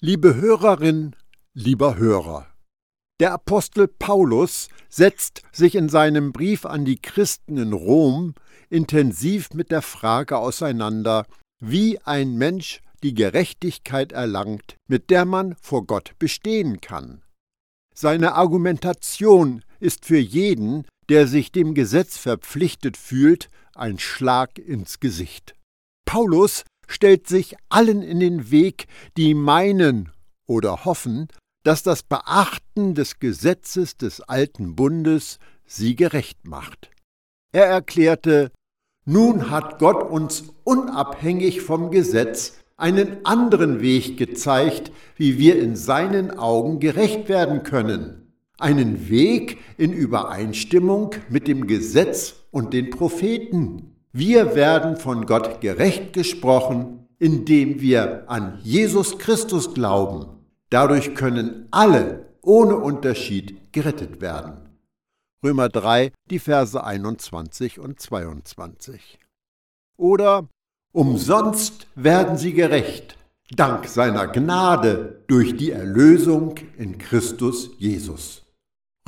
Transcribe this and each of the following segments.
Liebe Hörerin, lieber Hörer, der Apostel Paulus setzt sich in seinem Brief an die Christen in Rom intensiv mit der Frage auseinander, wie ein Mensch die Gerechtigkeit erlangt, mit der man vor Gott bestehen kann. Seine Argumentation ist für jeden, der sich dem Gesetz verpflichtet fühlt, ein Schlag ins Gesicht. Paulus stellt sich allen in den Weg, die meinen oder hoffen, dass das Beachten des Gesetzes des alten Bundes sie gerecht macht. Er erklärte, nun hat Gott uns unabhängig vom Gesetz einen anderen Weg gezeigt, wie wir in seinen Augen gerecht werden können. Einen Weg in Übereinstimmung mit dem Gesetz und den Propheten. Wir werden von Gott gerecht gesprochen, indem wir an Jesus Christus glauben. Dadurch können alle ohne Unterschied gerettet werden. Römer 3, die Verse 21 und 22. Oder umsonst werden sie gerecht, dank seiner Gnade durch die Erlösung in Christus Jesus.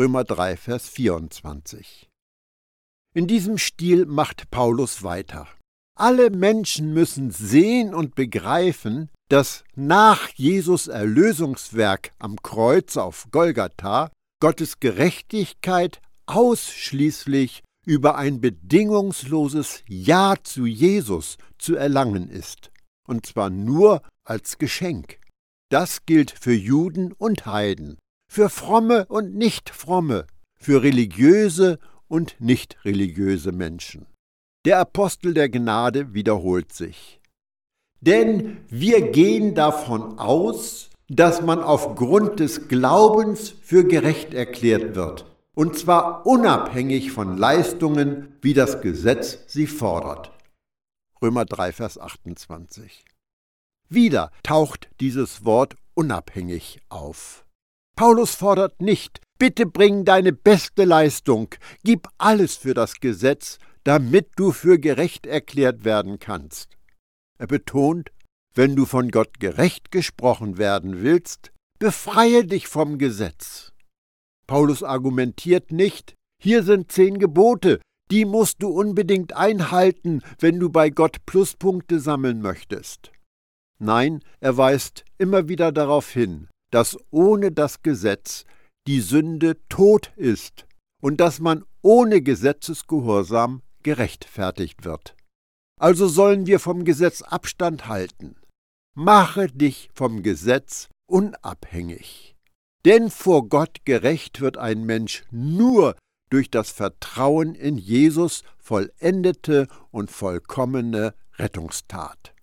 Römer 3, Vers 24. In diesem Stil macht Paulus weiter. Alle Menschen müssen sehen und begreifen, dass nach Jesus Erlösungswerk am Kreuz auf Golgatha Gottes Gerechtigkeit ausschließlich über ein bedingungsloses Ja zu Jesus zu erlangen ist, und zwar nur als Geschenk. Das gilt für Juden und Heiden, für fromme und nicht fromme, für religiöse und nicht religiöse Menschen. Der Apostel der Gnade wiederholt sich. Denn wir gehen davon aus, dass man aufgrund des Glaubens für gerecht erklärt wird, und zwar unabhängig von Leistungen, wie das Gesetz sie fordert. Römer 3, Vers 28. Wieder taucht dieses Wort unabhängig auf. Paulus fordert nicht, Bitte bring deine beste Leistung, gib alles für das Gesetz, damit du für gerecht erklärt werden kannst. Er betont, wenn du von Gott gerecht gesprochen werden willst, befreie dich vom Gesetz. Paulus argumentiert nicht, hier sind zehn Gebote, die musst du unbedingt einhalten, wenn du bei Gott Pluspunkte sammeln möchtest. Nein, er weist immer wieder darauf hin, dass ohne das Gesetz die Sünde tot ist und dass man ohne Gesetzesgehorsam gerechtfertigt wird. Also sollen wir vom Gesetz Abstand halten. Mache dich vom Gesetz unabhängig. Denn vor Gott gerecht wird ein Mensch nur durch das Vertrauen in Jesus vollendete und vollkommene Rettungstat.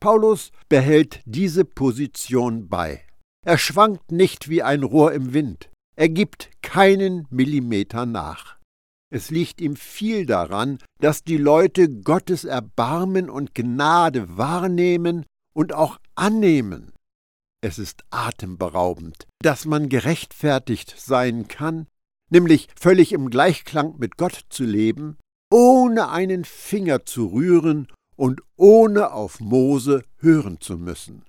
Paulus behält diese Position bei. Er schwankt nicht wie ein Rohr im Wind. Er gibt keinen Millimeter nach. Es liegt ihm viel daran, dass die Leute Gottes Erbarmen und Gnade wahrnehmen und auch annehmen. Es ist atemberaubend, dass man gerechtfertigt sein kann, nämlich völlig im Gleichklang mit Gott zu leben, ohne einen Finger zu rühren und ohne auf Mose hören zu müssen.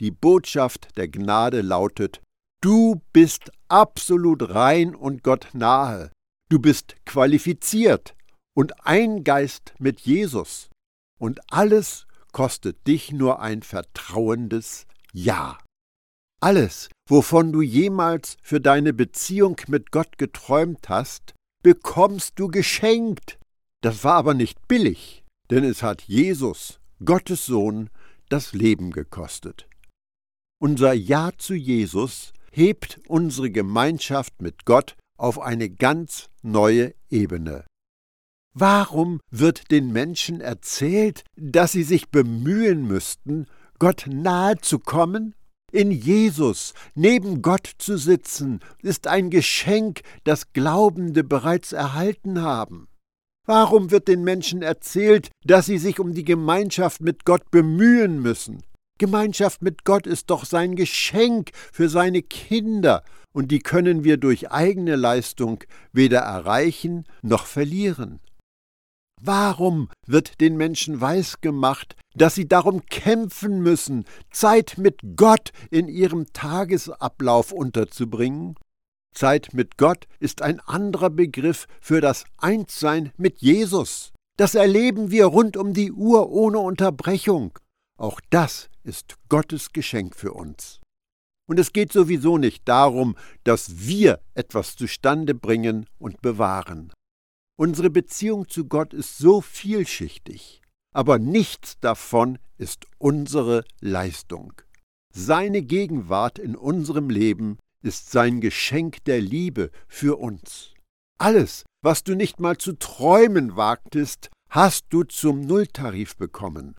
Die Botschaft der Gnade lautet, du bist absolut rein und Gott nahe, du bist qualifiziert und ein Geist mit Jesus, und alles kostet dich nur ein vertrauendes Ja. Alles, wovon du jemals für deine Beziehung mit Gott geträumt hast, bekommst du geschenkt. Das war aber nicht billig, denn es hat Jesus, Gottes Sohn, das Leben gekostet. Unser Ja zu Jesus hebt unsere Gemeinschaft mit Gott auf eine ganz neue Ebene. Warum wird den Menschen erzählt, dass sie sich bemühen müssten, Gott nahe zu kommen? In Jesus neben Gott zu sitzen, ist ein Geschenk, das Glaubende bereits erhalten haben. Warum wird den Menschen erzählt, dass sie sich um die Gemeinschaft mit Gott bemühen müssen? Gemeinschaft mit Gott ist doch sein Geschenk für seine Kinder, und die können wir durch eigene Leistung weder erreichen noch verlieren. Warum wird den Menschen weisgemacht, dass sie darum kämpfen müssen, Zeit mit Gott in ihrem Tagesablauf unterzubringen? Zeit mit Gott ist ein anderer Begriff für das Einssein mit Jesus. Das erleben wir rund um die Uhr ohne Unterbrechung. Auch das ist Gottes Geschenk für uns. Und es geht sowieso nicht darum, dass wir etwas zustande bringen und bewahren. Unsere Beziehung zu Gott ist so vielschichtig, aber nichts davon ist unsere Leistung. Seine Gegenwart in unserem Leben ist sein Geschenk der Liebe für uns. Alles, was du nicht mal zu träumen wagtest, hast du zum Nulltarif bekommen.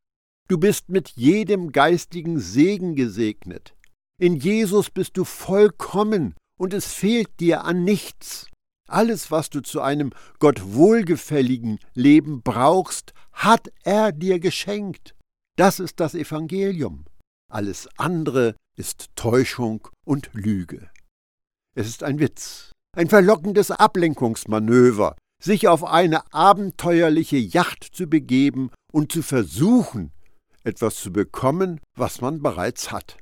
Du bist mit jedem geistigen Segen gesegnet. In Jesus bist du vollkommen und es fehlt dir an nichts. Alles, was du zu einem Gott wohlgefälligen Leben brauchst, hat er dir geschenkt. Das ist das Evangelium. Alles andere ist Täuschung und Lüge. Es ist ein Witz, ein verlockendes Ablenkungsmanöver, sich auf eine abenteuerliche Yacht zu begeben und zu versuchen, etwas zu bekommen, was man bereits hat.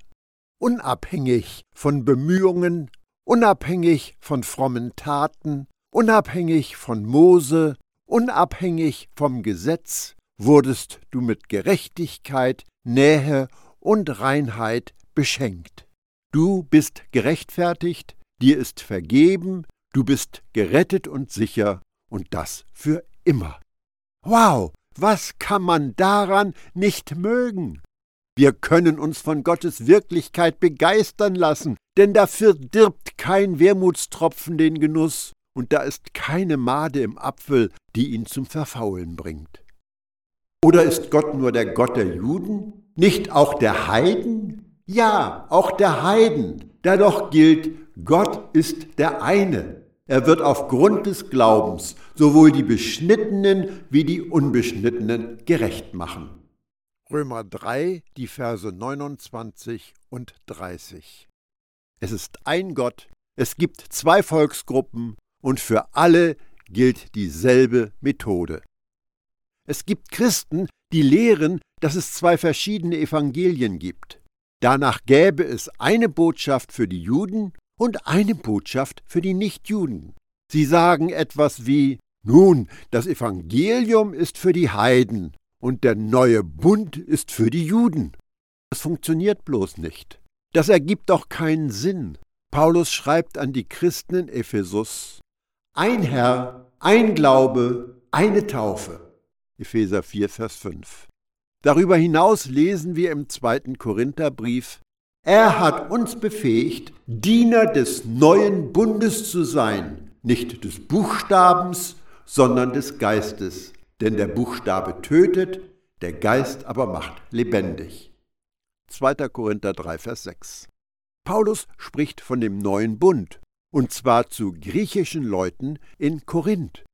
Unabhängig von Bemühungen, unabhängig von frommen Taten, unabhängig von Mose, unabhängig vom Gesetz, wurdest du mit Gerechtigkeit, Nähe und Reinheit beschenkt. Du bist gerechtfertigt, dir ist vergeben, du bist gerettet und sicher, und das für immer. Wow, was kann man daran nicht mögen? Wir können uns von Gottes Wirklichkeit begeistern lassen, denn da verdirbt kein Wermutstropfen den Genuss, und da ist keine Made im Apfel, die ihn zum Verfaulen bringt. Oder ist Gott nur der Gott der Juden, nicht auch der Heiden? Ja, auch der Heiden, da doch gilt, Gott ist der eine. Er wird aufgrund des Glaubens sowohl die Beschnittenen wie die Unbeschnittenen gerecht machen. Römer 3, die Verse 29 und 30. Es ist ein Gott, es gibt zwei Volksgruppen und für alle gilt dieselbe Methode. Es gibt Christen, die lehren, dass es zwei verschiedene Evangelien gibt. Danach gäbe es eine Botschaft für die Juden und eine Botschaft für die Nichtjuden. Sie sagen etwas wie Nun, das Evangelium ist für die Heiden und der neue Bund ist für die Juden. Das funktioniert bloß nicht. Das ergibt doch keinen Sinn. Paulus schreibt an die Christen in Ephesus Ein Herr, ein Glaube, eine Taufe. Epheser 4, Vers 5. Darüber hinaus lesen wir im zweiten Korintherbrief er hat uns befähigt, Diener des neuen Bundes zu sein, nicht des Buchstabens, sondern des Geistes. Denn der Buchstabe tötet, der Geist aber macht lebendig. 2. Korinther 3, Vers 6. Paulus spricht von dem neuen Bund, und zwar zu griechischen Leuten in Korinth.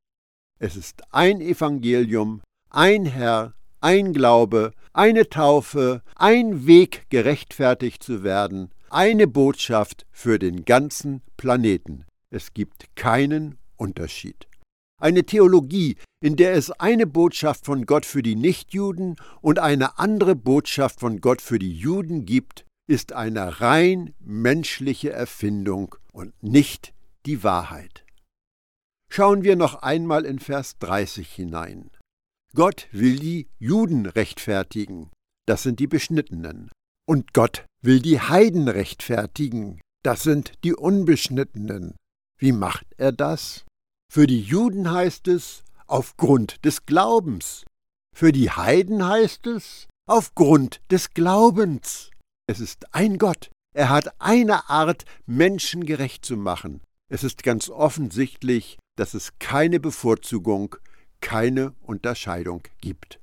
Es ist ein Evangelium, ein Herr, ein Glaube, eine Taufe, ein Weg gerechtfertigt zu werden, eine Botschaft für den ganzen Planeten. Es gibt keinen Unterschied. Eine Theologie, in der es eine Botschaft von Gott für die Nichtjuden und eine andere Botschaft von Gott für die Juden gibt, ist eine rein menschliche Erfindung und nicht die Wahrheit. Schauen wir noch einmal in Vers 30 hinein. Gott will die Juden rechtfertigen, das sind die Beschnittenen. Und Gott will die Heiden rechtfertigen, das sind die Unbeschnittenen. Wie macht er das? Für die Juden heißt es aufgrund des Glaubens. Für die Heiden heißt es aufgrund des Glaubens. Es ist ein Gott. Er hat eine Art, Menschen gerecht zu machen. Es ist ganz offensichtlich, dass es keine Bevorzugung keine Unterscheidung gibt.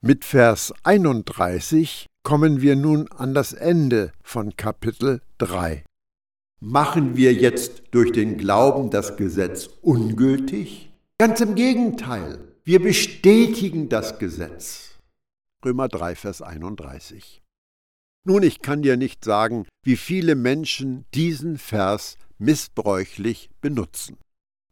Mit Vers 31 kommen wir nun an das Ende von Kapitel 3. Machen wir jetzt durch den Glauben das Gesetz ungültig? Ganz im Gegenteil, wir bestätigen das Gesetz. Römer 3, Vers 31. Nun, ich kann dir nicht sagen, wie viele Menschen diesen Vers missbräuchlich benutzen.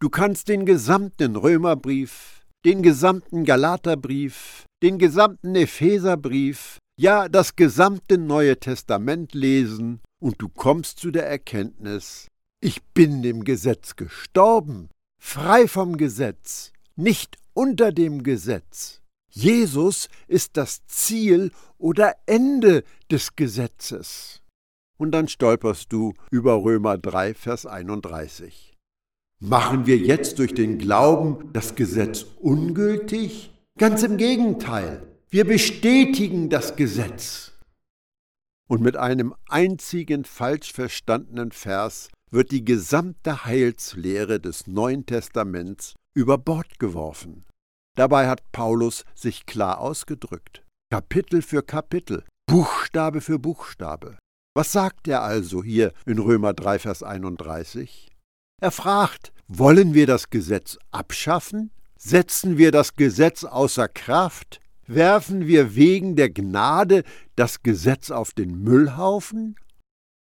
Du kannst den gesamten Römerbrief, den gesamten Galaterbrief, den gesamten Epheserbrief, ja das gesamte Neue Testament lesen und du kommst zu der Erkenntnis, ich bin dem Gesetz gestorben, frei vom Gesetz, nicht unter dem Gesetz. Jesus ist das Ziel oder Ende des Gesetzes. Und dann stolperst du über Römer 3, Vers 31. Machen wir jetzt durch den Glauben das Gesetz ungültig? Ganz im Gegenteil, wir bestätigen das Gesetz. Und mit einem einzigen falsch verstandenen Vers wird die gesamte Heilslehre des Neuen Testaments über Bord geworfen. Dabei hat Paulus sich klar ausgedrückt. Kapitel für Kapitel, Buchstabe für Buchstabe. Was sagt er also hier in Römer 3, Vers 31? Er fragt, wollen wir das Gesetz abschaffen? Setzen wir das Gesetz außer Kraft? Werfen wir wegen der Gnade das Gesetz auf den Müllhaufen?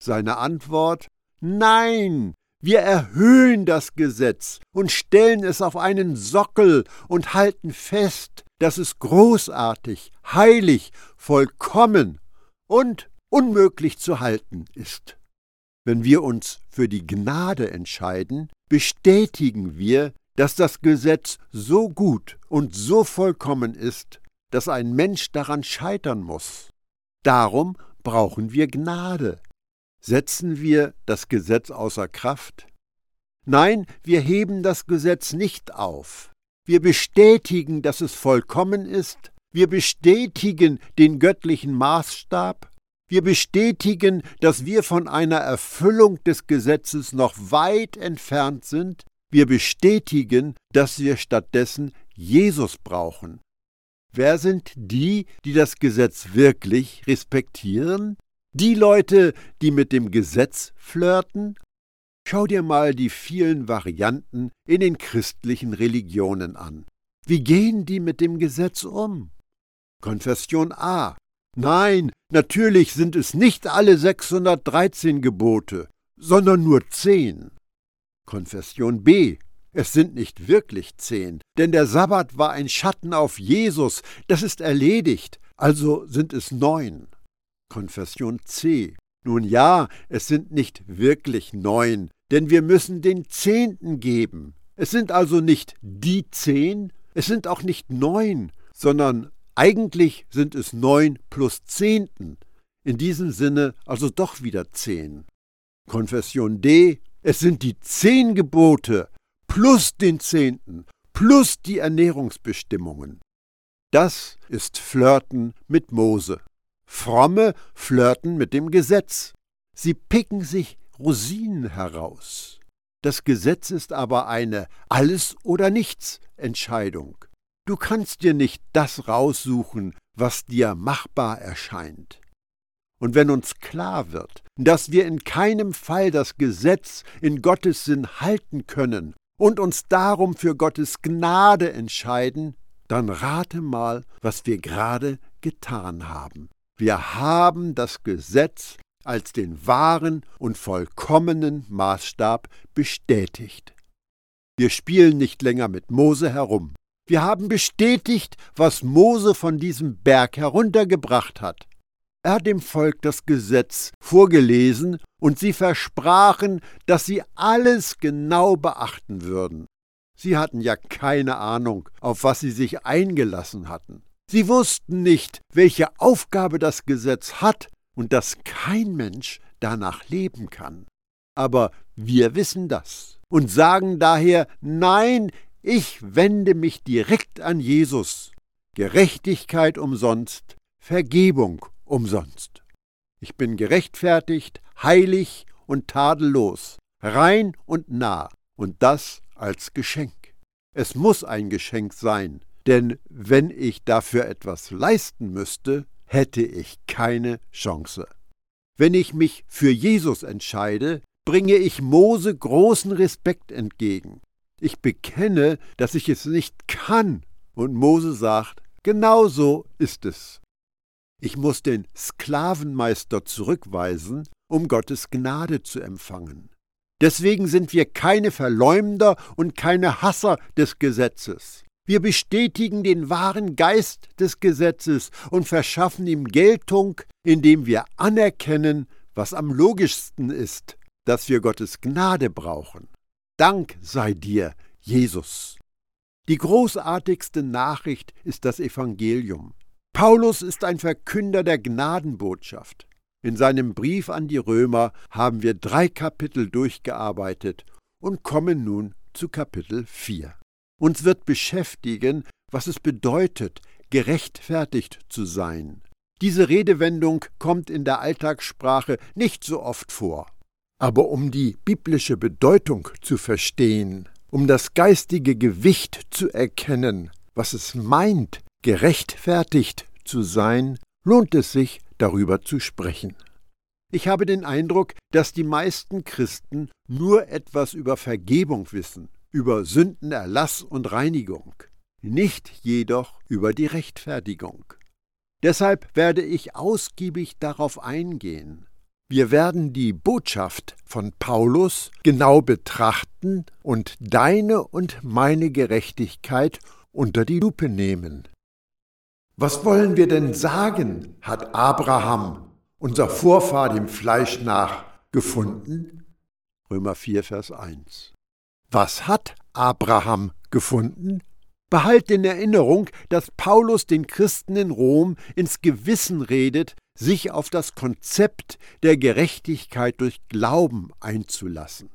Seine Antwort Nein, wir erhöhen das Gesetz und stellen es auf einen Sockel und halten fest, dass es großartig, heilig, vollkommen und unmöglich zu halten ist. Wenn wir uns für die Gnade entscheiden, bestätigen wir, dass das Gesetz so gut und so vollkommen ist, dass ein Mensch daran scheitern muss. Darum brauchen wir Gnade. Setzen wir das Gesetz außer Kraft? Nein, wir heben das Gesetz nicht auf. Wir bestätigen, dass es vollkommen ist. Wir bestätigen den göttlichen Maßstab. Wir bestätigen, dass wir von einer Erfüllung des Gesetzes noch weit entfernt sind. Wir bestätigen, dass wir stattdessen Jesus brauchen. Wer sind die, die das Gesetz wirklich respektieren? Die Leute, die mit dem Gesetz flirten? Schau dir mal die vielen Varianten in den christlichen Religionen an. Wie gehen die mit dem Gesetz um? Konfession A. Nein, natürlich sind es nicht alle 613 Gebote, sondern nur 10. Konfession B. Es sind nicht wirklich zehn, denn der Sabbat war ein Schatten auf Jesus, das ist erledigt, also sind es neun. Konfession C. Nun ja, es sind nicht wirklich neun, denn wir müssen den Zehnten geben. Es sind also nicht die zehn, es sind auch nicht neun, sondern eigentlich sind es neun plus Zehnten. In diesem Sinne also doch wieder zehn. Konfession D. Es sind die zehn Gebote plus den Zehnten plus die Ernährungsbestimmungen. Das ist Flirten mit Mose. Fromme flirten mit dem Gesetz. Sie picken sich Rosinen heraus. Das Gesetz ist aber eine Alles oder nichts Entscheidung. Du kannst dir nicht das raussuchen, was dir machbar erscheint. Und wenn uns klar wird, dass wir in keinem Fall das Gesetz in Gottes Sinn halten können und uns darum für Gottes Gnade entscheiden, dann rate mal, was wir gerade getan haben. Wir haben das Gesetz als den wahren und vollkommenen Maßstab bestätigt. Wir spielen nicht länger mit Mose herum. Wir haben bestätigt, was Mose von diesem Berg heruntergebracht hat. Er hat dem Volk das Gesetz vorgelesen und sie versprachen, dass sie alles genau beachten würden. Sie hatten ja keine Ahnung, auf was sie sich eingelassen hatten. Sie wussten nicht, welche Aufgabe das Gesetz hat und dass kein Mensch danach leben kann. Aber wir wissen das und sagen daher Nein, ich wende mich direkt an Jesus. Gerechtigkeit umsonst, Vergebung umsonst. Ich bin gerechtfertigt, heilig und tadellos, rein und nah, und das als Geschenk. Es muss ein Geschenk sein, denn wenn ich dafür etwas leisten müsste, hätte ich keine Chance. Wenn ich mich für Jesus entscheide, bringe ich Mose großen Respekt entgegen. Ich bekenne, dass ich es nicht kann, und Mose sagt, genau so ist es. Ich muss den Sklavenmeister zurückweisen, um Gottes Gnade zu empfangen. Deswegen sind wir keine Verleumder und keine Hasser des Gesetzes. Wir bestätigen den wahren Geist des Gesetzes und verschaffen ihm Geltung, indem wir anerkennen, was am logischsten ist, dass wir Gottes Gnade brauchen. Dank sei dir, Jesus. Die großartigste Nachricht ist das Evangelium. Paulus ist ein Verkünder der Gnadenbotschaft. In seinem Brief an die Römer haben wir drei Kapitel durchgearbeitet und kommen nun zu Kapitel 4. Uns wird beschäftigen, was es bedeutet, gerechtfertigt zu sein. Diese Redewendung kommt in der Alltagssprache nicht so oft vor. Aber um die biblische Bedeutung zu verstehen, um das geistige Gewicht zu erkennen, was es meint, gerechtfertigt zu sein, lohnt es sich, darüber zu sprechen. Ich habe den Eindruck, dass die meisten Christen nur etwas über Vergebung wissen, über Sündenerlass und Reinigung, nicht jedoch über die Rechtfertigung. Deshalb werde ich ausgiebig darauf eingehen. Wir werden die Botschaft von Paulus genau betrachten und deine und meine Gerechtigkeit unter die Lupe nehmen. Was wollen wir denn sagen, hat Abraham, unser Vorfahr dem Fleisch nach, gefunden? Römer 4, Vers 1. Was hat Abraham gefunden? Behalt in Erinnerung, dass Paulus den Christen in Rom ins Gewissen redet, sich auf das Konzept der Gerechtigkeit durch Glauben einzulassen.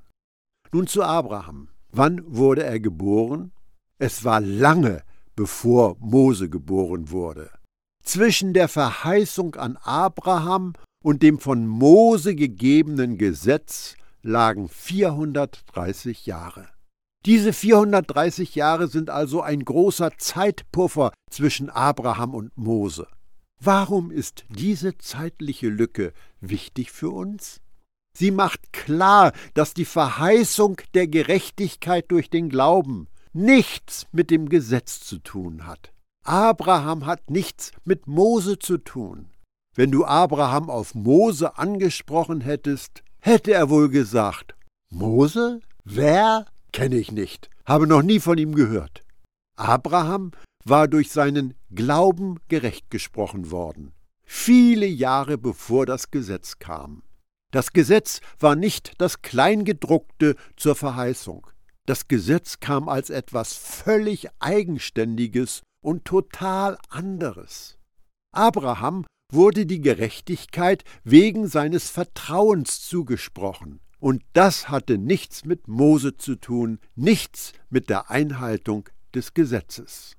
Nun zu Abraham. Wann wurde er geboren? Es war lange, bevor Mose geboren wurde. Zwischen der Verheißung an Abraham und dem von Mose gegebenen Gesetz lagen 430 Jahre. Diese 430 Jahre sind also ein großer Zeitpuffer zwischen Abraham und Mose. Warum ist diese zeitliche Lücke wichtig für uns? Sie macht klar, dass die Verheißung der Gerechtigkeit durch den Glauben nichts mit dem Gesetz zu tun hat. Abraham hat nichts mit Mose zu tun. Wenn du Abraham auf Mose angesprochen hättest, hätte er wohl gesagt, Mose? Wer? Kenne ich nicht, habe noch nie von ihm gehört. Abraham war durch seinen Glauben gerecht gesprochen worden, viele Jahre bevor das Gesetz kam. Das Gesetz war nicht das Kleingedruckte zur Verheißung. Das Gesetz kam als etwas völlig Eigenständiges und total anderes. Abraham wurde die Gerechtigkeit wegen seines Vertrauens zugesprochen. Und das hatte nichts mit Mose zu tun, nichts mit der Einhaltung des Gesetzes.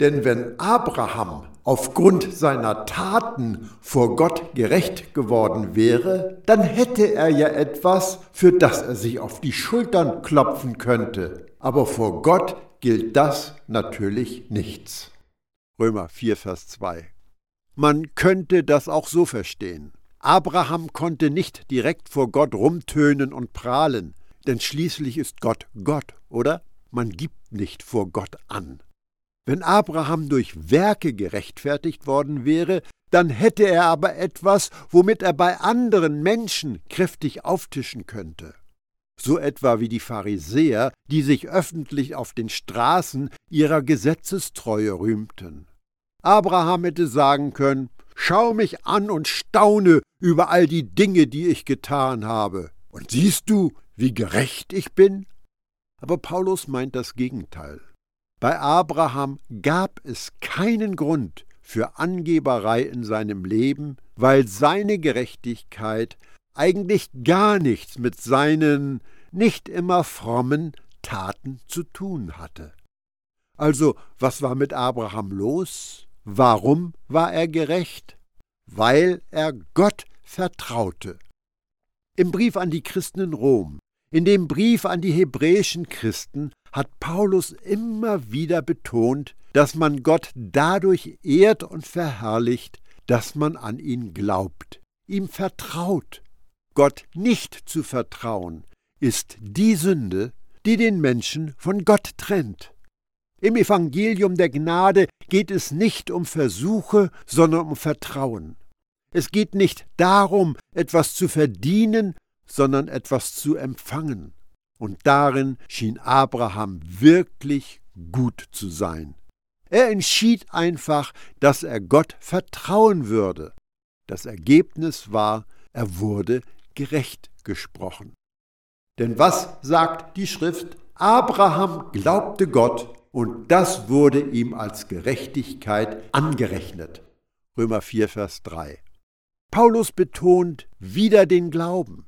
Denn wenn Abraham aufgrund seiner Taten vor Gott gerecht geworden wäre, dann hätte er ja etwas, für das er sich auf die Schultern klopfen könnte. Aber vor Gott gilt das natürlich nichts. Römer 4, Vers 2. Man könnte das auch so verstehen. Abraham konnte nicht direkt vor Gott rumtönen und prahlen, denn schließlich ist Gott Gott, oder? Man gibt nicht vor Gott an. Wenn Abraham durch Werke gerechtfertigt worden wäre, dann hätte er aber etwas, womit er bei anderen Menschen kräftig auftischen könnte. So etwa wie die Pharisäer, die sich öffentlich auf den Straßen ihrer Gesetzestreue rühmten. Abraham hätte sagen können, Schau mich an und staune über all die Dinge, die ich getan habe. Und siehst du, wie gerecht ich bin? Aber Paulus meint das Gegenteil. Bei Abraham gab es keinen Grund für Angeberei in seinem Leben, weil seine Gerechtigkeit eigentlich gar nichts mit seinen nicht immer frommen Taten zu tun hatte. Also, was war mit Abraham los? Warum war er gerecht? Weil er Gott vertraute. Im Brief an die Christen in Rom, in dem Brief an die hebräischen Christen, hat Paulus immer wieder betont, dass man Gott dadurch ehrt und verherrlicht, dass man an ihn glaubt, ihm vertraut. Gott nicht zu vertrauen, ist die Sünde, die den Menschen von Gott trennt. Im Evangelium der Gnade geht es nicht um Versuche, sondern um Vertrauen. Es geht nicht darum, etwas zu verdienen, sondern etwas zu empfangen. Und darin schien Abraham wirklich gut zu sein. Er entschied einfach, dass er Gott vertrauen würde. Das Ergebnis war, er wurde gerecht gesprochen. Denn was sagt die Schrift? Abraham glaubte Gott und das wurde ihm als Gerechtigkeit angerechnet. Römer 4, Vers 3. Paulus betont wieder den Glauben.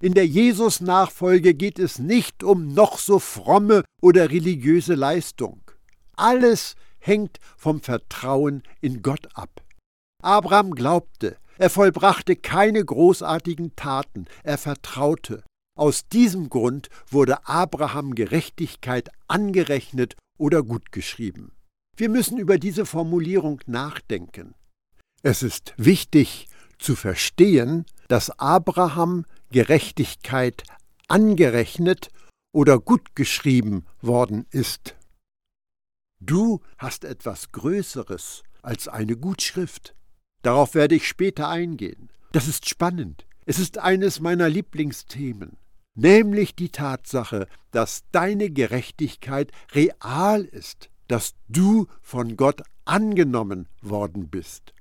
In der Jesus-Nachfolge geht es nicht um noch so fromme oder religiöse Leistung. Alles hängt vom Vertrauen in Gott ab. Abraham glaubte, er vollbrachte keine großartigen Taten, er vertraute. Aus diesem Grund wurde Abraham Gerechtigkeit angerechnet oder gutgeschrieben. Wir müssen über diese Formulierung nachdenken. Es ist wichtig zu verstehen, dass Abraham Gerechtigkeit angerechnet oder gutgeschrieben worden ist. Du hast etwas Größeres als eine Gutschrift. Darauf werde ich später eingehen. Das ist spannend. Es ist eines meiner Lieblingsthemen, nämlich die Tatsache, dass deine Gerechtigkeit real ist, dass du von Gott angenommen worden bist.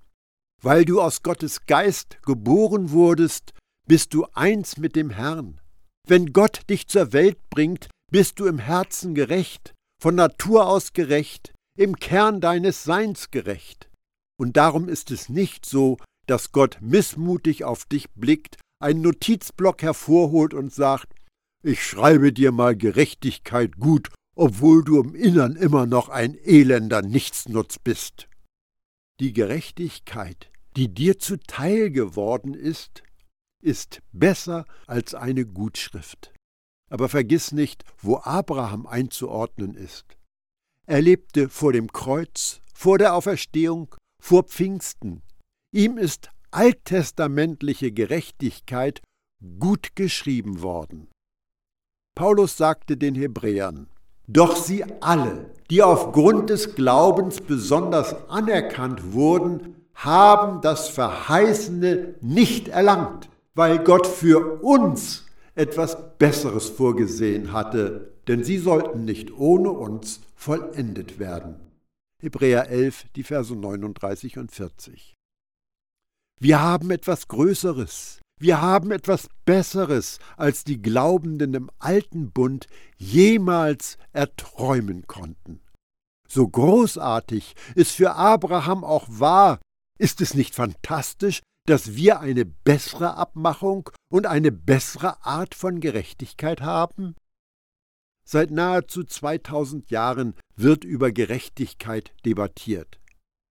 Weil du aus Gottes Geist geboren wurdest, bist du eins mit dem Herrn. Wenn Gott dich zur Welt bringt, bist du im Herzen gerecht, von Natur aus gerecht, im Kern deines Seins gerecht. Und darum ist es nicht so, dass Gott missmutig auf dich blickt, einen Notizblock hervorholt und sagt, ich schreibe dir mal Gerechtigkeit gut, obwohl du im Innern immer noch ein elender Nichtsnutz bist. Die Gerechtigkeit, die dir zuteil geworden ist, ist besser als eine Gutschrift. Aber vergiss nicht, wo Abraham einzuordnen ist. Er lebte vor dem Kreuz, vor der Auferstehung, vor Pfingsten. Ihm ist alttestamentliche Gerechtigkeit gut geschrieben worden. Paulus sagte den Hebräern, doch sie alle, die aufgrund des Glaubens besonders anerkannt wurden, haben das Verheißene nicht erlangt, weil Gott für uns etwas Besseres vorgesehen hatte, denn sie sollten nicht ohne uns vollendet werden. Hebräer 11, die Verse 39 und 40. Wir haben etwas Größeres, wir haben etwas Besseres, als die Glaubenden im alten Bund jemals erträumen konnten. So großartig es für Abraham auch war, ist es nicht fantastisch, dass wir eine bessere Abmachung und eine bessere Art von Gerechtigkeit haben? Seit nahezu 2000 Jahren wird über Gerechtigkeit debattiert.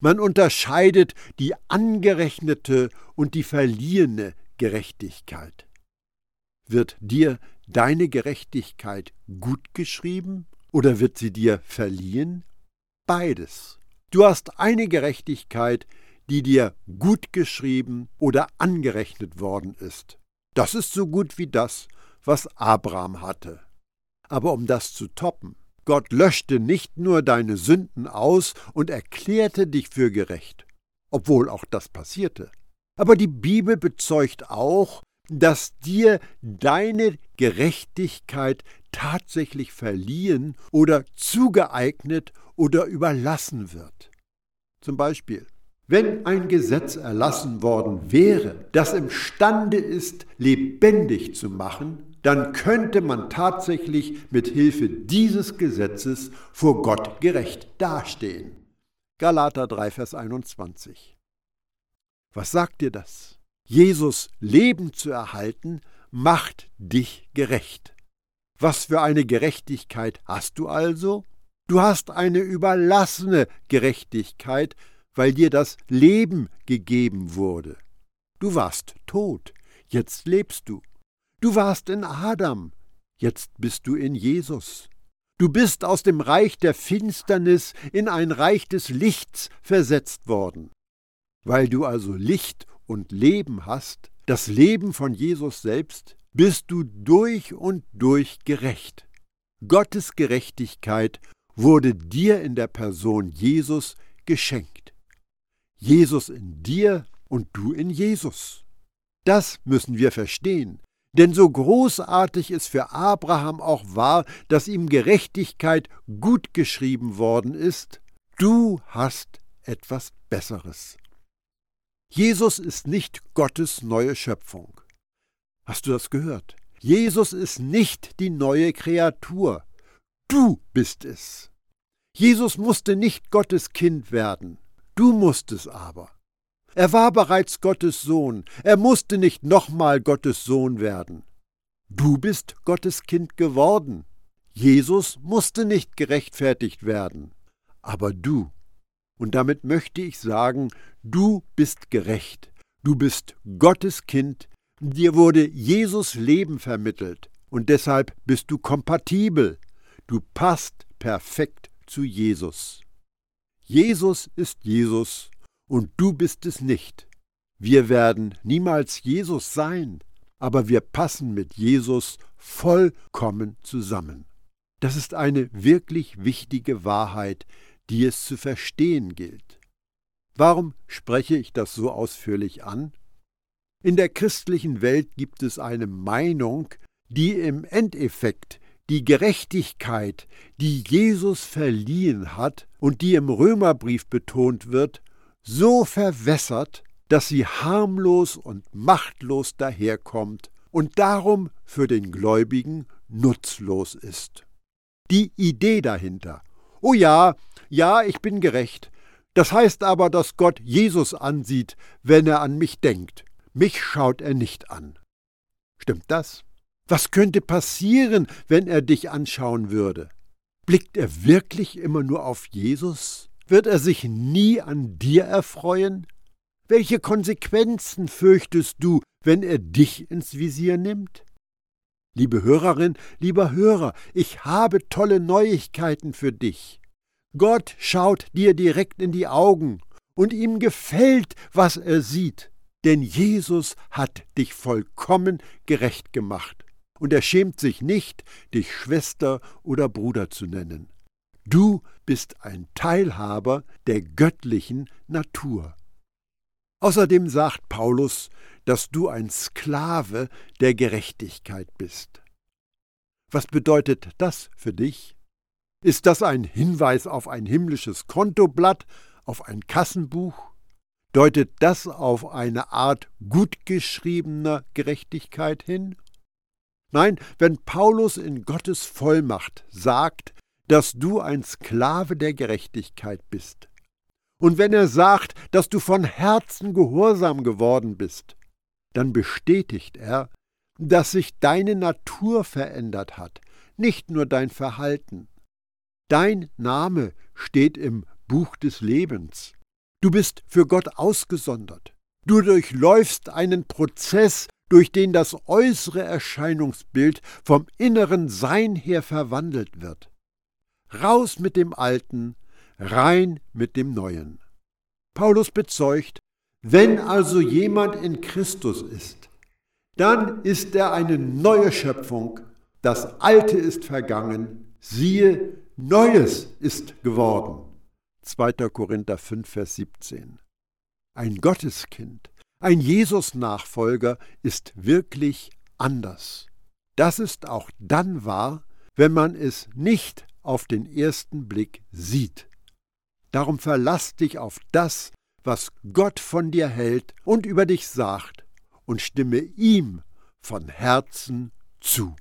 Man unterscheidet die angerechnete und die verliehene Gerechtigkeit. Wird dir deine Gerechtigkeit gut geschrieben oder wird sie dir verliehen? Beides. Du hast eine Gerechtigkeit, die dir gut geschrieben oder angerechnet worden ist. Das ist so gut wie das, was Abraham hatte. Aber um das zu toppen, Gott löschte nicht nur deine Sünden aus und erklärte dich für gerecht, obwohl auch das passierte. Aber die Bibel bezeugt auch, dass dir deine Gerechtigkeit tatsächlich verliehen oder zugeeignet oder überlassen wird. Zum Beispiel, wenn ein Gesetz erlassen worden wäre, das imstande ist, lebendig zu machen, dann könnte man tatsächlich mit Hilfe dieses Gesetzes vor Gott gerecht dastehen. Galater 3, Vers 21. Was sagt dir das? Jesus Leben zu erhalten, macht dich gerecht. Was für eine Gerechtigkeit hast du also? Du hast eine überlassene Gerechtigkeit, weil dir das Leben gegeben wurde. Du warst tot, jetzt lebst du. Du warst in Adam, jetzt bist du in Jesus. Du bist aus dem Reich der Finsternis in ein Reich des Lichts versetzt worden. Weil du also Licht und Leben hast, das Leben von Jesus selbst, bist du durch und durch gerecht. Gottes Gerechtigkeit wurde dir in der Person Jesus geschenkt. Jesus in dir und du in Jesus. Das müssen wir verstehen, Denn so großartig es für Abraham auch war, dass ihm Gerechtigkeit gut geschrieben worden ist, du hast etwas Besseres. Jesus ist nicht Gottes neue Schöpfung. Hast du das gehört? Jesus ist nicht die neue Kreatur. Du bist es. Jesus musste nicht Gottes Kind werden. Du musst es aber. Er war bereits Gottes Sohn, er musste nicht nochmal Gottes Sohn werden. Du bist Gottes Kind geworden. Jesus musste nicht gerechtfertigt werden, aber du. Und damit möchte ich sagen, du bist gerecht, du bist Gottes Kind, dir wurde Jesus Leben vermittelt, und deshalb bist du kompatibel, du passt perfekt zu Jesus. Jesus ist Jesus und du bist es nicht. Wir werden niemals Jesus sein, aber wir passen mit Jesus vollkommen zusammen. Das ist eine wirklich wichtige Wahrheit, die es zu verstehen gilt. Warum spreche ich das so ausführlich an? In der christlichen Welt gibt es eine Meinung, die im Endeffekt die Gerechtigkeit, die Jesus verliehen hat und die im Römerbrief betont wird, so verwässert, dass sie harmlos und machtlos daherkommt und darum für den Gläubigen nutzlos ist. Die Idee dahinter. Oh ja, ja, ich bin gerecht. Das heißt aber, dass Gott Jesus ansieht, wenn er an mich denkt. Mich schaut er nicht an. Stimmt das? Was könnte passieren, wenn er dich anschauen würde? Blickt er wirklich immer nur auf Jesus? Wird er sich nie an dir erfreuen? Welche Konsequenzen fürchtest du, wenn er dich ins Visier nimmt? Liebe Hörerin, lieber Hörer, ich habe tolle Neuigkeiten für dich. Gott schaut dir direkt in die Augen, und ihm gefällt, was er sieht, denn Jesus hat dich vollkommen gerecht gemacht, und er schämt sich nicht, dich Schwester oder Bruder zu nennen. Du bist ein Teilhaber der göttlichen Natur. Außerdem sagt Paulus, dass du ein Sklave der Gerechtigkeit bist. Was bedeutet das für dich? Ist das ein Hinweis auf ein himmlisches Kontoblatt, auf ein Kassenbuch? Deutet das auf eine Art gut geschriebener Gerechtigkeit hin? Nein, wenn Paulus in Gottes Vollmacht sagt, dass du ein Sklave der Gerechtigkeit bist. Und wenn er sagt, dass du von Herzen gehorsam geworden bist, dann bestätigt er, dass sich deine Natur verändert hat, nicht nur dein Verhalten. Dein Name steht im Buch des Lebens. Du bist für Gott ausgesondert. Du durchläufst einen Prozess, durch den das äußere Erscheinungsbild vom inneren Sein her verwandelt wird. Raus mit dem Alten, rein mit dem Neuen. Paulus bezeugt, wenn also jemand in Christus ist, dann ist er eine neue Schöpfung, das Alte ist vergangen, siehe, Neues ist geworden. 2. Korinther 5, Vers 17. Ein Gotteskind, ein Jesus-Nachfolger ist wirklich anders. Das ist auch dann wahr, wenn man es nicht auf den ersten Blick sieht. Darum verlass dich auf das, was Gott von dir hält und über dich sagt, und stimme ihm von Herzen zu.